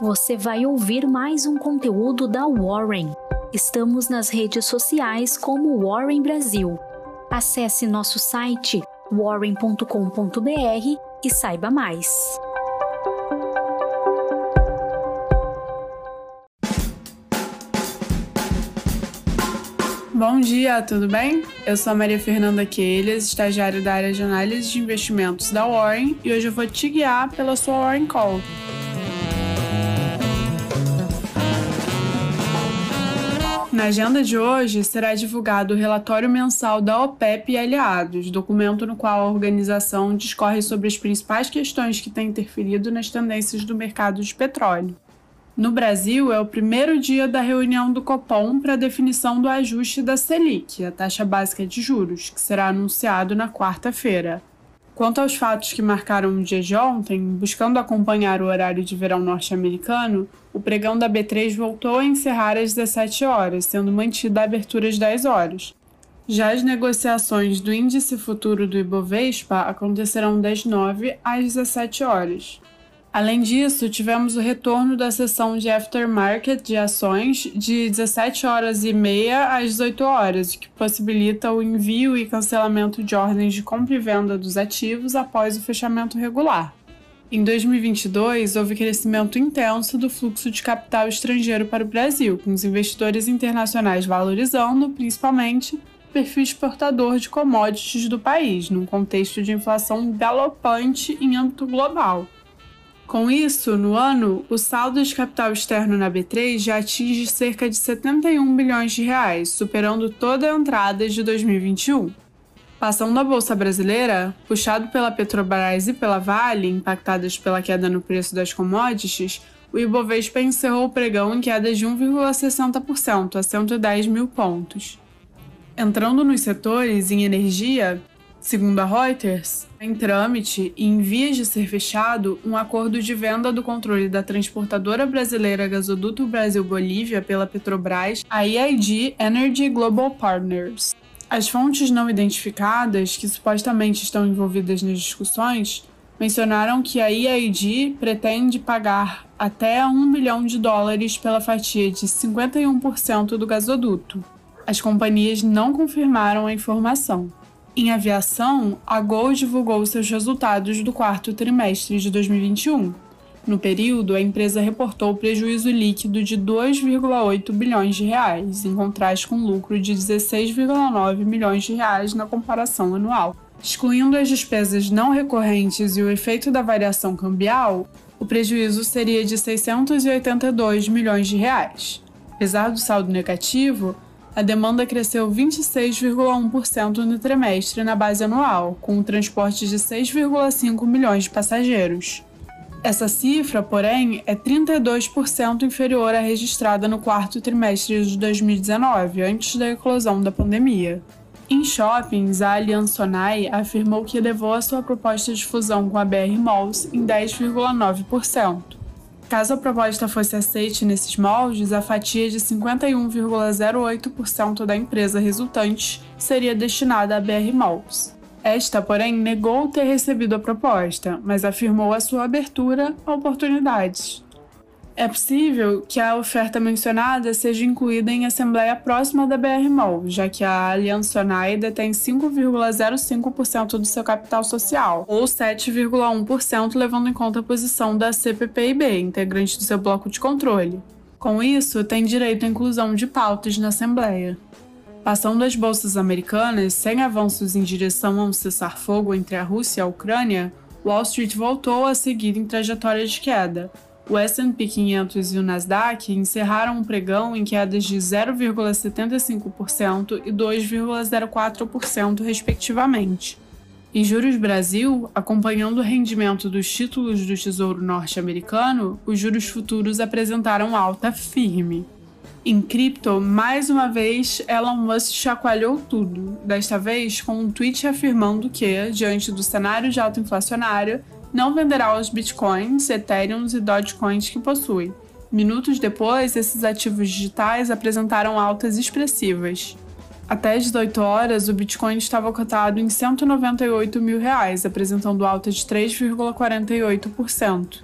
você vai ouvir mais um conteúdo da Warren. Estamos nas redes sociais como Warren Brasil. Acesse nosso site warren.com.br e saiba mais. Bom dia, tudo bem? Eu sou a Maria Fernanda Quelhas, estagiária da área de análise de investimentos da Warren, e hoje eu vou te guiar pela sua Warren Call. Na agenda de hoje será divulgado o relatório mensal da OPEP e aliados, documento no qual a organização discorre sobre as principais questões que têm interferido nas tendências do mercado de petróleo. No Brasil, é o primeiro dia da reunião do Copom para a definição do ajuste da Selic, a taxa básica de juros, que será anunciado na quarta-feira. Quanto aos fatos que marcaram o dia de ontem, buscando acompanhar o horário de verão norte-americano, o pregão da B3 voltou a encerrar às 17 horas, sendo mantida a abertura às 10 horas. Já as negociações do índice futuro do Ibovespa acontecerão das 9 às 17 horas. Além disso, tivemos o retorno da sessão de aftermarket de ações de 17 horas e meia às 18 horas, que possibilita o envio e cancelamento de ordens de compra e venda dos ativos após o fechamento regular. Em 2022, houve crescimento intenso do fluxo de capital estrangeiro para o Brasil, com os investidores internacionais valorizando, principalmente, o perfil exportador de commodities do país, num contexto de inflação galopante em âmbito global. Com isso, no ano, o saldo de capital externo na B3 já atinge cerca de 71 bilhões de reais, superando toda a entrada de 2021. Passando a bolsa brasileira, puxado pela Petrobras e pela Vale, impactadas pela queda no preço das commodities, o Ibovespa encerrou o pregão em queda de 1,60% a 110 mil pontos. Entrando nos setores, em energia, Segundo a Reuters, em trâmite e em vias de ser fechado um acordo de venda do controle da transportadora brasileira Gasoduto Brasil-Bolívia pela Petrobras a EIG Energy Global Partners. As fontes não identificadas, que supostamente estão envolvidas nas discussões, mencionaram que a EIG pretende pagar até 1 milhão de dólares pela fatia de 51% do gasoduto. As companhias não confirmaram a informação. Em aviação, a Gol divulgou seus resultados do quarto trimestre de 2021. No período, a empresa reportou prejuízo líquido de 2,8 bilhões de reais, em contraste com lucro de 16,9 milhões de reais na comparação anual. Excluindo as despesas não recorrentes e o efeito da variação cambial, o prejuízo seria de 682 milhões de reais. Apesar do saldo negativo, a demanda cresceu 26,1% no trimestre na base anual, com o transporte de 6,5 milhões de passageiros. Essa cifra, porém, é 32% inferior à registrada no quarto trimestre de 2019, antes da eclosão da pandemia. Em shoppings, a Allianz Sonai afirmou que elevou a sua proposta de fusão com a BR Malls em 10,9%. Caso a proposta fosse aceite nesses moldes, a fatia de 51,08% da empresa resultante seria destinada à BR Malls. Esta, porém, negou ter recebido a proposta, mas afirmou a sua abertura a oportunidades. É possível que a oferta mencionada seja incluída em assembleia próxima da BR-MOL, já que a Allianz Sonai detém 5,05% do seu capital social, ou 7,1% levando em conta a posição da CPPIB, integrante do seu bloco de controle. Com isso, tem direito à inclusão de pautas na assembleia. Passando as bolsas americanas, sem avanços em direção a um cessar-fogo entre a Rússia e a Ucrânia, Wall Street voltou a seguir em trajetória de queda, o S&P 500 e o Nasdaq encerraram o pregão em quedas de 0,75% e 2,04%, respectivamente. Em juros Brasil, acompanhando o rendimento dos títulos do Tesouro norte-americano, os juros futuros apresentaram alta firme. Em cripto, mais uma vez, Elon Musk chacoalhou tudo, desta vez com um tweet afirmando que, diante do cenário de alta inflacionário, não venderá os bitcoins, ethereums e dogecoins que possui. Minutos depois, esses ativos digitais apresentaram altas expressivas. Até 18 horas, o Bitcoin estava cotado em 198 mil reais, apresentando alta de 3,48%.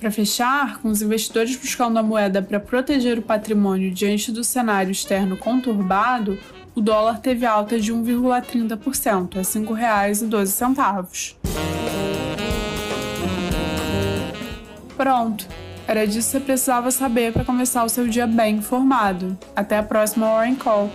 Para fechar, com os investidores buscando a moeda para proteger o patrimônio diante do cenário externo conturbado, o dólar teve alta de 1,30% a R$ 5,12. Pronto! Era disso que você precisava saber para começar o seu dia bem informado. Até a próxima Warren Call.